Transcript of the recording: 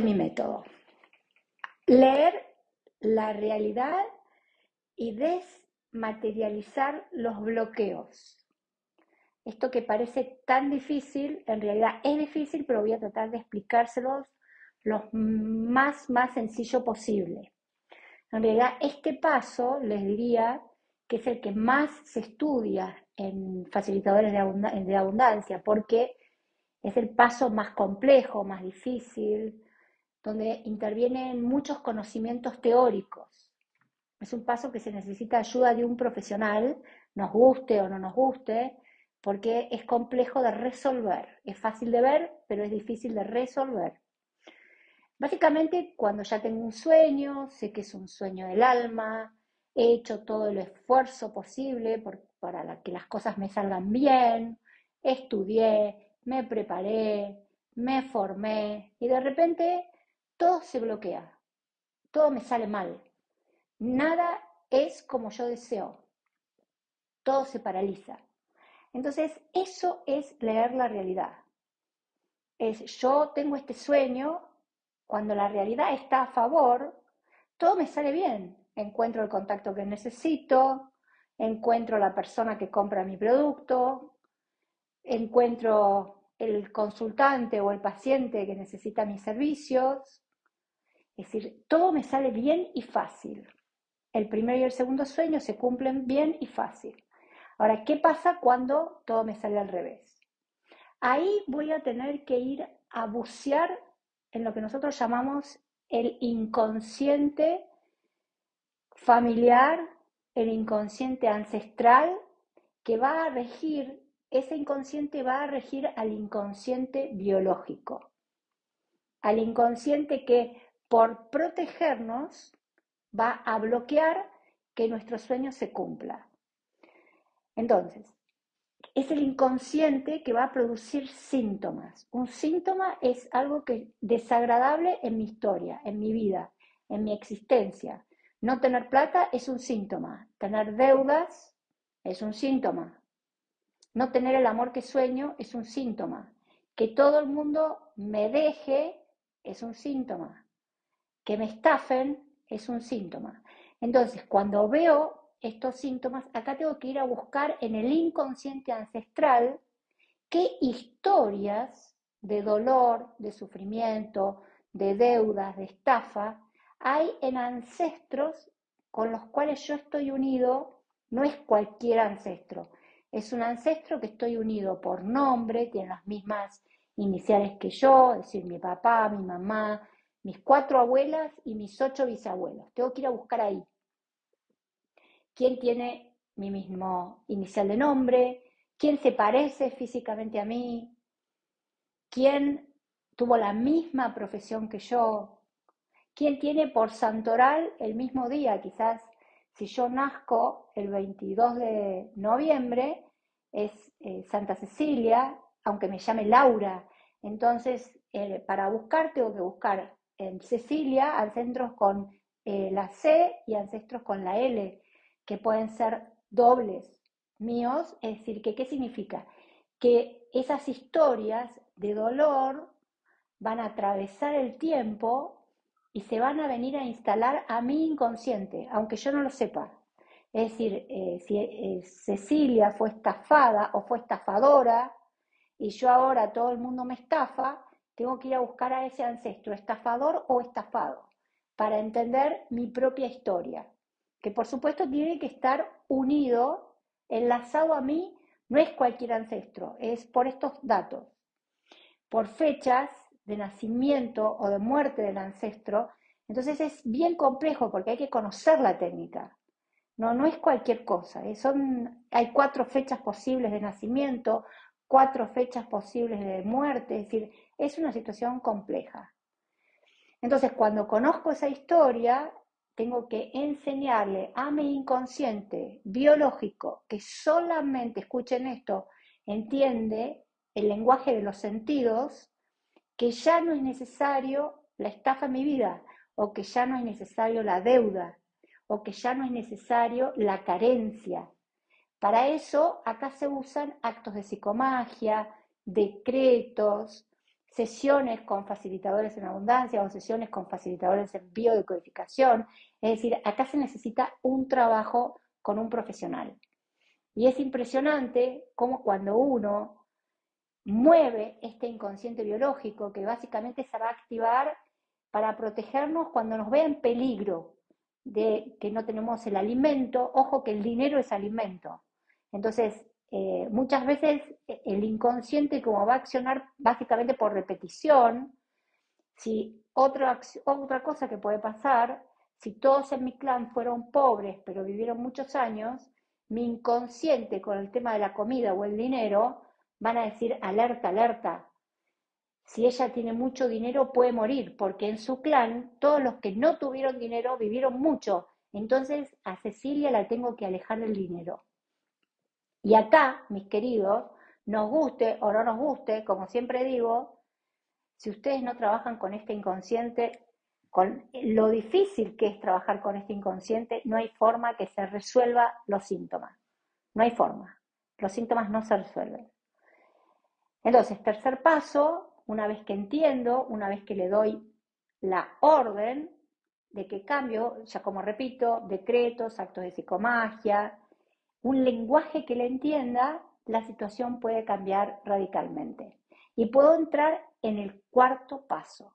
mi método. Leer la realidad y desmaterializar los bloqueos. Esto que parece tan difícil, en realidad es difícil, pero voy a tratar de explicárselos lo más, más sencillo posible. En realidad, este paso les diría que es el que más se estudia en facilitadores de abundancia, porque es el paso más complejo, más difícil, donde intervienen muchos conocimientos teóricos. Es un paso que se necesita ayuda de un profesional, nos guste o no nos guste, porque es complejo de resolver. Es fácil de ver, pero es difícil de resolver. Básicamente, cuando ya tengo un sueño, sé que es un sueño del alma, he hecho todo el esfuerzo posible para que las cosas me salgan bien, estudié, me preparé, me formé y de repente todo se bloquea, todo me sale mal, nada es como yo deseo, todo se paraliza. Entonces, eso es leer la realidad. Es yo tengo este sueño, cuando la realidad está a favor, todo me sale bien. Encuentro el contacto que necesito, encuentro la persona que compra mi producto, encuentro el consultante o el paciente que necesita mis servicios. Es decir, todo me sale bien y fácil. El primero y el segundo sueño se cumplen bien y fácil. Ahora, ¿qué pasa cuando todo me sale al revés? Ahí voy a tener que ir a bucear en lo que nosotros llamamos el inconsciente familiar, el inconsciente ancestral, que va a regir, ese inconsciente va a regir al inconsciente biológico, al inconsciente que por protegernos va a bloquear que nuestro sueño se cumpla. Entonces, es el inconsciente que va a producir síntomas. Un síntoma es algo que desagradable en mi historia, en mi vida, en mi existencia. No tener plata es un síntoma. Tener deudas es un síntoma. No tener el amor que sueño es un síntoma. Que todo el mundo me deje es un síntoma. Que me estafen es un síntoma. Entonces, cuando veo estos síntomas, acá tengo que ir a buscar en el inconsciente ancestral qué historias de dolor, de sufrimiento, de deudas, de estafa, hay en ancestros con los cuales yo estoy unido, no es cualquier ancestro, es un ancestro que estoy unido por nombre, tiene las mismas iniciales que yo, es decir, mi papá, mi mamá, mis cuatro abuelas y mis ocho bisabuelos. Tengo que ir a buscar ahí. Quién tiene mi mismo inicial de nombre, quién se parece físicamente a mí, quién tuvo la misma profesión que yo, quién tiene por santoral el mismo día, quizás si yo nazco el 22 de noviembre, es eh, Santa Cecilia, aunque me llame Laura. Entonces, eh, para buscar tengo que buscar en Cecilia ancestros con eh, la C y ancestros con la L que pueden ser dobles míos, es decir, que, ¿qué significa? Que esas historias de dolor van a atravesar el tiempo y se van a venir a instalar a mi inconsciente, aunque yo no lo sepa. Es decir, eh, si eh, Cecilia fue estafada o fue estafadora y yo ahora todo el mundo me estafa, tengo que ir a buscar a ese ancestro, estafador o estafado, para entender mi propia historia que por supuesto tiene que estar unido, enlazado a mí, no es cualquier ancestro, es por estos datos, por fechas de nacimiento o de muerte del ancestro. Entonces es bien complejo porque hay que conocer la técnica. No, no es cualquier cosa. ¿eh? Son, hay cuatro fechas posibles de nacimiento, cuatro fechas posibles de muerte, es decir, es una situación compleja. Entonces, cuando conozco esa historia, tengo que enseñarle a mi inconsciente biológico que solamente, escuchen esto, entiende el lenguaje de los sentidos, que ya no es necesario la estafa en mi vida, o que ya no es necesario la deuda, o que ya no es necesario la carencia. Para eso acá se usan actos de psicomagia, decretos, sesiones con facilitadores en abundancia o sesiones con facilitadores en biodecodificación. Es decir, acá se necesita un trabajo con un profesional. Y es impresionante cómo cuando uno mueve este inconsciente biológico, que básicamente se va a activar para protegernos cuando nos vea en peligro de que no tenemos el alimento, ojo que el dinero es alimento. Entonces, eh, muchas veces eh, el inconsciente como va a accionar básicamente por repetición, si otra, otra cosa que puede pasar, si todos en mi clan fueron pobres pero vivieron muchos años, mi inconsciente con el tema de la comida o el dinero van a decir alerta, alerta. Si ella tiene mucho dinero puede morir, porque en su clan todos los que no tuvieron dinero vivieron mucho. Entonces a Cecilia la tengo que alejar del dinero. Y acá, mis queridos, nos guste o no nos guste, como siempre digo, si ustedes no trabajan con este inconsciente, con lo difícil que es trabajar con este inconsciente, no hay forma que se resuelva los síntomas. No hay forma. Los síntomas no se resuelven. Entonces, tercer paso, una vez que entiendo, una vez que le doy la orden de que cambio, ya como repito, decretos, actos de psicomagia, un lenguaje que le entienda, la situación puede cambiar radicalmente. Y puedo entrar en el cuarto paso.